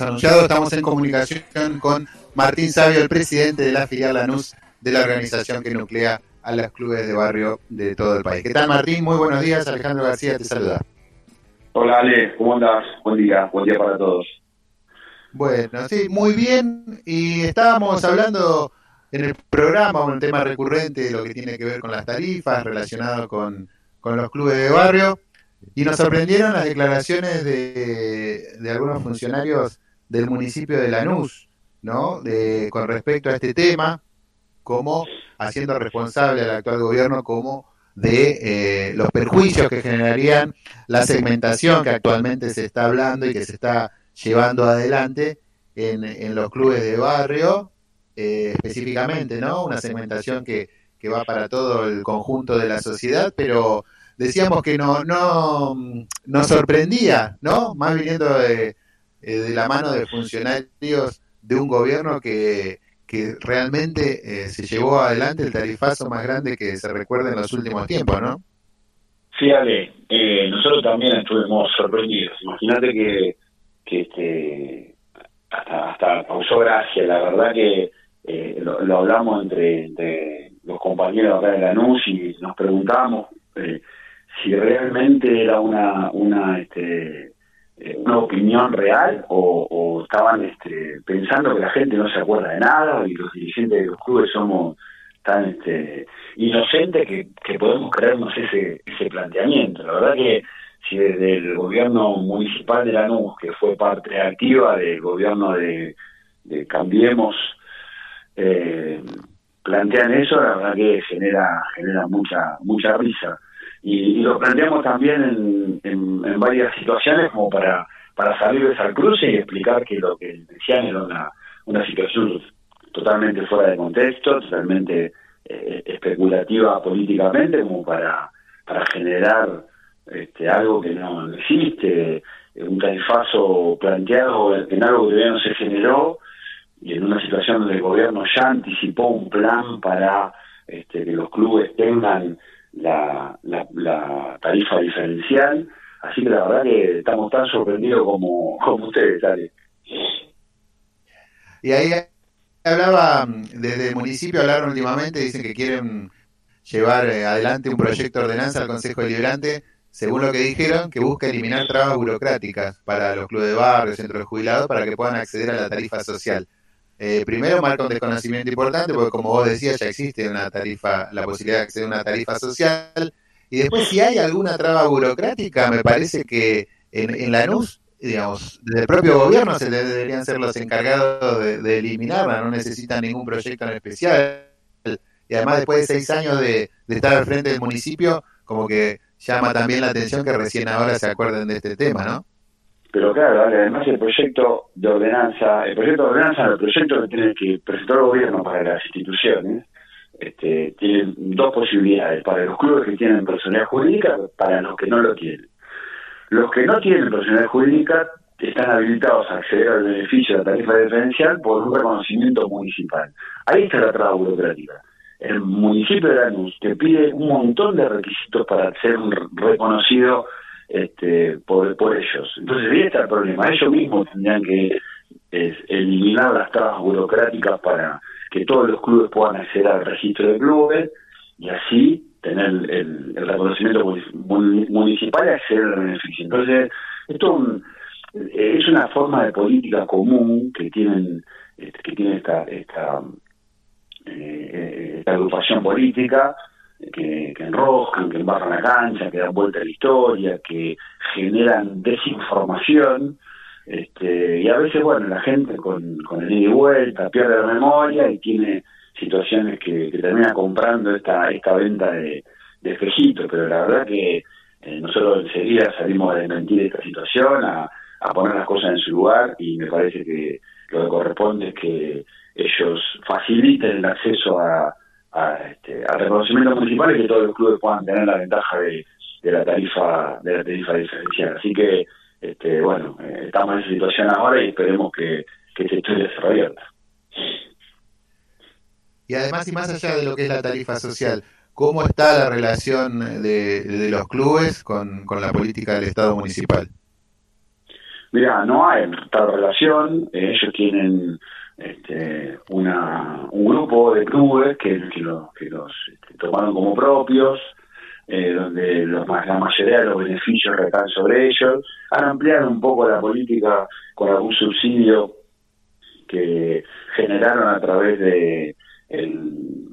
anunciado, estamos en comunicación con Martín Sabio, el presidente de la filial Lanús de la organización que nuclea a los clubes de barrio de todo el país. ¿Qué tal Martín? Muy buenos días, Alejandro García te saluda. Hola Ale, ¿cómo andas? Buen día, buen día para todos. Bueno, sí, muy bien. Y estábamos hablando en el programa, un tema recurrente de lo que tiene que ver con las tarifas relacionado con, con los clubes de barrio. Y nos sorprendieron las declaraciones de, de algunos funcionarios del municipio de Lanús, ¿no? De, con respecto a este tema, como haciendo responsable al actual gobierno como de eh, los perjuicios que generarían la segmentación que actualmente se está hablando y que se está llevando adelante en, en los clubes de barrio, eh, específicamente, ¿no? Una segmentación que, que va para todo el conjunto de la sociedad, pero decíamos que no, no nos sorprendía, ¿no? Más viniendo de, eh, de la mano de funcionarios de un gobierno que, que realmente eh, se llevó adelante el tarifazo más grande que se recuerda en los últimos tiempos, ¿no? Sí, Ale, eh, nosotros también estuvimos sorprendidos. Imagínate que, que este, hasta, hasta causó gracia, la verdad que lo, lo, hablamos entre, entre los compañeros acá de la NUS y nos preguntábamos eh, si realmente era una una este, eh, una opinión real o, estaban este, pensando que la gente no se acuerda de nada y los dirigentes de los clubes somos tan este, inocentes que, que podemos creernos ese, ese planteamiento. La verdad que si desde el gobierno municipal de Lanús, que fue parte activa del gobierno de, de Cambiemos, eh, plantean eso, la verdad que genera genera mucha mucha risa y, y lo planteamos también en, en, varias situaciones como para, para salirles al cruce y explicar que lo que decían era una, una situación totalmente fuera de contexto, totalmente eh, especulativa políticamente, como para, para generar este, algo que no existe, un tarifazo planteado en algo que todavía no se generó y en una situación donde el gobierno ya anticipó un plan para este, que los clubes tengan la, la, la, tarifa diferencial, así que la verdad que estamos tan sorprendidos como, como ustedes. Y ahí hablaba, desde el municipio hablaron últimamente, dicen que quieren llevar eh, adelante un proyecto de ordenanza al Consejo Deliberante, según lo que dijeron, que busca eliminar trabas burocráticas para los clubes de barrio, centros de jubilados, para que puedan acceder a la tarifa social. Eh, primero marca un desconocimiento importante, porque como vos decías, ya existe una tarifa, la posibilidad de acceder a una tarifa social. Y después, si hay alguna traba burocrática, me parece que en, la NUS, digamos, desde el propio gobierno se deberían ser los encargados de, eliminarla, no necesitan ningún proyecto en especial. Y además, después de seis años de estar al frente del municipio, como que llama también la atención que recién ahora se acuerden de este tema, ¿no? Pero claro, además el proyecto de ordenanza, el proyecto de ordenanza, el proyecto que tiene que presentar el gobierno para las instituciones, este, tiene dos posibilidades, para los clubes que tienen personalidad jurídica, para los que no lo tienen. Los que no tienen personalidad jurídica están habilitados a acceder al beneficio de la tarifa diferencial por un reconocimiento municipal. Ahí está la traba burocrática. El municipio de Lanús te pide un montón de requisitos para ser reconocido este, por, ellos. Entonces ahí está el problema. Ellos mismos tendrían que eliminar las trabas burocráticas para que todos los clubes puedan acceder al registro de clubes y así tener el, reconocimiento municipal y acceder al beneficio. Entonces, esto un, es una forma de política común que tienen que tiene esta esta, eh, esta agrupación política que, que enroscan, que embarran la cancha, que dan vuelta a la historia, que generan desinformación, este, y a veces, bueno, la gente con, con el ida y vuelta pierde la memoria y tiene situaciones que, termina comprando esta, esta venta de, de espejitos, pero la verdad que eh, nosotros enseguida salimos a desmentir esta situación, a, a poner las cosas en su lugar y me parece que lo que corresponde es que ellos faciliten el acceso a, a, este, al reconocimiento municipal y que todos los clubes puedan tener la ventaja de, de la tarifa de la tarifa diferencial. Así que, este, bueno, eh, estamos en esa situación ahora y esperemos que, que esta historia se revierta. Y además, y más allá de lo que es la tarifa social, ¿cómo está la relación de, de los clubes con, con la política del Estado municipal? Mira, no hay tal relación, eh, ellos tienen este, una, un grupo de clubes que, que, los, que los este, tomaron como propios, eh, donde los, la mayoría de los beneficios recaen sobre ellos, han ampliado un poco la política con algún subsidio que generaron a través de el,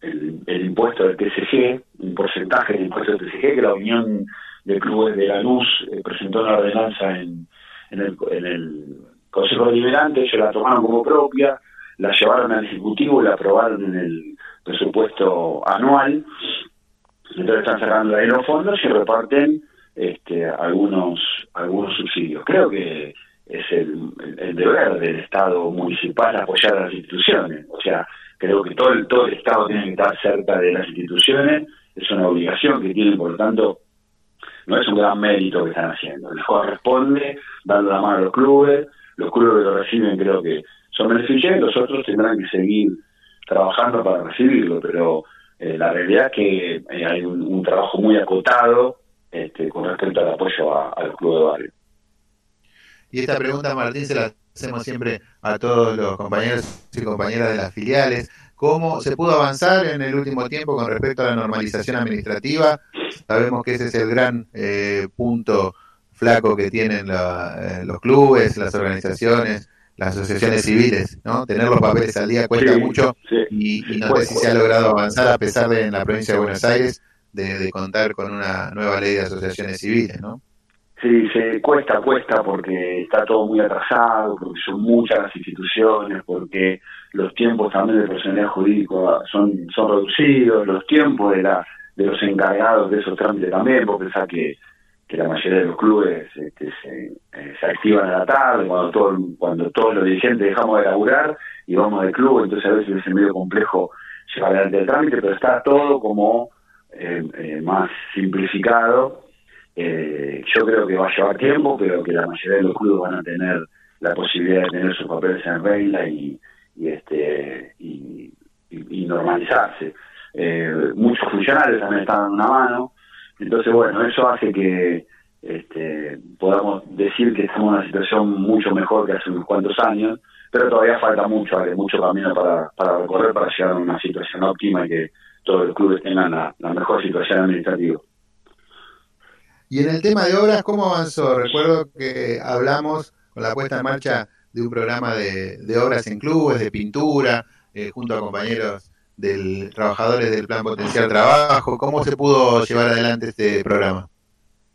el, impuesto del TCG, un porcentaje del impuesto del TCG que la Unión de Clubes de la Luz eh, presentó una ordenanza en, en, el, en el Consejo Deliberante, ellos la tomaron como propia, la llevaron al Ejecutivo y la aprobaron en el presupuesto anual. Entonces están cerrando ahí los fondos y reparten este, algunos algunos subsidios. Creo que es el, el, deber del Estado municipal apoyar a las instituciones. O sea, creo que todo el, todo el Estado tiene que estar cerca de las instituciones, es una obligación que tienen, por lo tanto, no es un gran mérito que están haciendo. Les corresponde darle la mano a los clubes, los clubes que lo reciben creo que son beneficiarios, los otros tendrán que seguir trabajando para recibirlo, pero eh, la realidad es que eh, hay un, trabajo muy acotado este, con respecto al apoyo a, a los clubes de barrio. Y esta pregunta, Martín, se la hacemos siempre a todos los compañeros y compañeras de las filiales. ¿Cómo se pudo avanzar en el último tiempo con respecto a la normalización administrativa? Sabemos que ese es el gran eh, punto flaco que tienen eh, los clubes, las organizaciones, las asociaciones civiles, ¿no? Tener los papeles al día cuesta mucho y, no sé si se ha logrado avanzar a pesar de en la provincia de Buenos Aires de, de contar con una nueva ley de asociaciones civiles, ¿no? Sí, se cuesta, cuesta porque está todo muy atrasado, porque son muchas las instituciones, porque los tiempos también de personalidad jurídico son, son reducidos, los tiempos de la de los encargados de esos trámites también, porque pensá que, que la mayoría de los clubes este, se, eh, se activan a la tarde, cuando todo, cuando todos los dirigentes dejamos de laburar y vamos del club, entonces a veces es medio complejo llevar adelante el trámite, pero está todo como eh, eh, más simplificado yo creo que va a llevar tiempo, pero que la mayoría de los clubes van a tener la posibilidad de tener sus papeles en regla y, y este y, normalizarse. Eh, muchos funcionarios también están dando una mano, entonces bueno, eso hace que este, podamos decir que estamos en una situación mucho mejor que hace unos cuantos años, pero todavía falta mucho, hay mucho camino para, recorrer para llegar a una situación óptima y que todos los clubes tengan la mejor situación administrativa. Y en el tema de obras, ¿cómo avanzó? Recuerdo que hablamos con la puesta en marcha de un programa de, obras en clubes, de pintura, eh, junto a compañeros del trabajadores del Plan Potencial Trabajo. ¿Cómo se pudo llevar adelante este programa?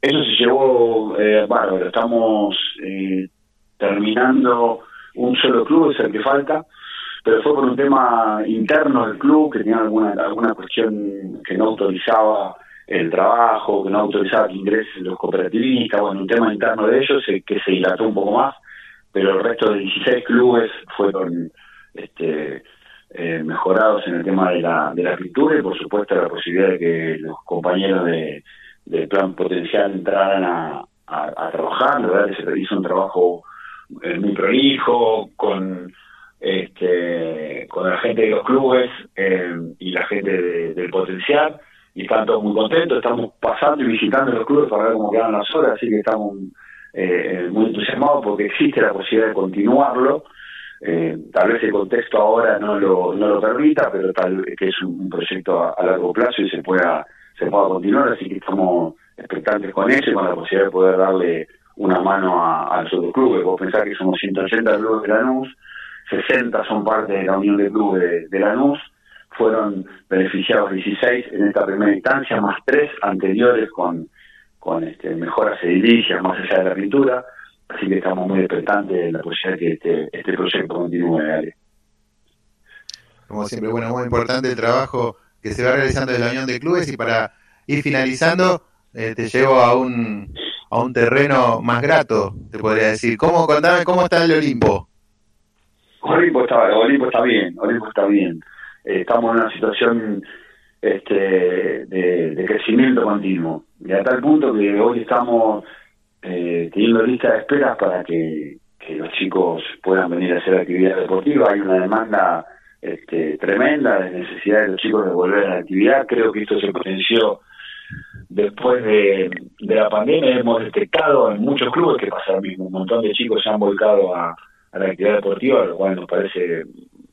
Eso se llevó eh. Estamos eh, terminando un solo club, es el que falta, pero fue por un tema interno del club que tenía alguna, alguna cuestión que no autorizaba el trabajo, que no autorizaba que ingresen los cooperativistas, bueno, un tema interno de ellos eh, que se dilató un poco más, pero el resto de 16 clubes fueron este, eh, mejorados en el tema de la, de la pintura y por supuesto la posibilidad de que los compañeros de, del plan potencial entraran a, a, trabajar, la verdad que se hizo un trabajo eh, muy prolijo, con este, con la gente de los clubes y la gente del potencial y están todos muy contentos, estamos pasando y visitando los clubes para ver cómo quedan las horas, así que estamos eh, muy entusiasmados porque existe la posibilidad de continuarlo. Eh, tal vez el contexto ahora no lo, no lo permita, pero tal que es un, proyecto a, largo plazo y se pueda se pueda continuar, así que estamos expectantes con eso y con la posibilidad de poder darle una mano a, los otros clubes. Vos pensás que somos 180 clubes de Lanús, 60 son parte de la Unión de Clubes de, de Lanús, fueron beneficiados 16 en esta primera instancia, más tres anteriores con, con este, mejoras edilicias más allá de la pintura, así que estamos muy expectantes de la posibilidad de que este, este proyecto continúe. área. Como siempre, bueno, muy importante el trabajo que se va realizando en la Unión de Clubes y para ir finalizando, eh, te llevo a un, a un terreno más grato, te podría decir. ¿Cómo, contame, cómo está el Olimpo? Olimpo está, Olimpo está bien, Olimpo está bien. Eh, estamos en una situación este, de, crecimiento continuo. Y a tal punto que hoy estamos eh, teniendo lista de esperas para que, los chicos puedan venir a hacer actividad deportiva. Hay una demanda este, tremenda de necesidad de los chicos de volver a la actividad. Creo que esto se potenció después de, la pandemia hemos detectado en muchos clubes que pasa lo mismo. Un montón de chicos se han volcado a, la actividad deportiva, lo cual nos parece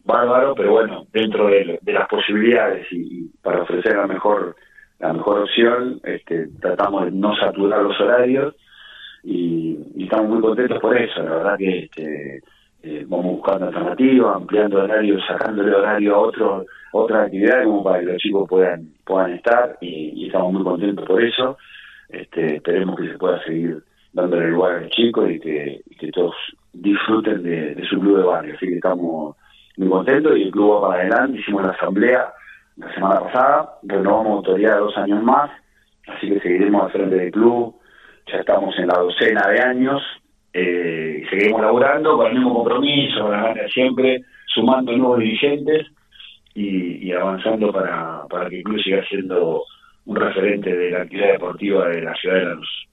bárbaro, pero bueno, dentro de, las posibilidades y, para ofrecer la mejor la mejor opción, este, tratamos de no saturar los horarios y, estamos muy contentos por eso. La verdad que este, eh, vamos buscando alternativas, ampliando horarios, sacándole horario a otro, otra actividad como para que los chicos puedan puedan estar y, estamos muy contentos por eso. Este, esperemos que se pueda seguir dándole lugar a los chicos y que, todos disfruten de, su club de barrio. Así que estamos muy contentos y el club va para adelante. Hicimos la asamblea la semana pasada, renovamos autoridad dos años más, así que seguiremos al frente del club. Ya estamos en la docena de años eh, seguimos laburando con el mismo compromiso, con la siempre, sumando nuevos dirigentes y, avanzando para, para que el club siga siendo un referente de la actividad deportiva de la ciudad de Lanús.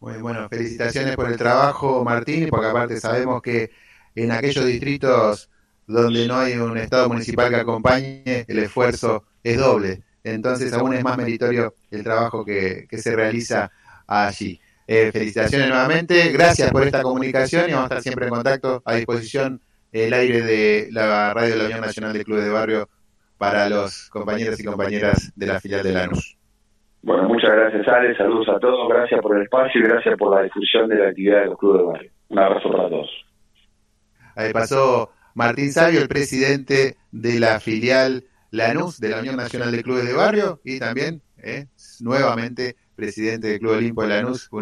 Muy bueno, felicitaciones por el trabajo, Martín, porque aparte sabemos que en aquellos distritos donde no hay un Estado municipal que acompañe, el esfuerzo es doble. Entonces aún es más meritorio el trabajo que, que se realiza allí. Eh, felicitaciones nuevamente, gracias por esta comunicación y vamos a estar siempre en contacto a disposición el aire de la radio de la Unión Nacional de Clubes de Barrio para los compañeros y compañeras de la filial de Lanús. Bueno, muchas gracias Ale, saludos a todos, gracias por el espacio y gracias por la difusión de la actividad de los clubes de barrio. Un abrazo para todos. Ahí pasó Martín Sabio, el presidente de la filial Lanús de la Unión Nacional de Clubes de Barrio y también eh, nuevamente presidente del Club Olimpo de Lanús.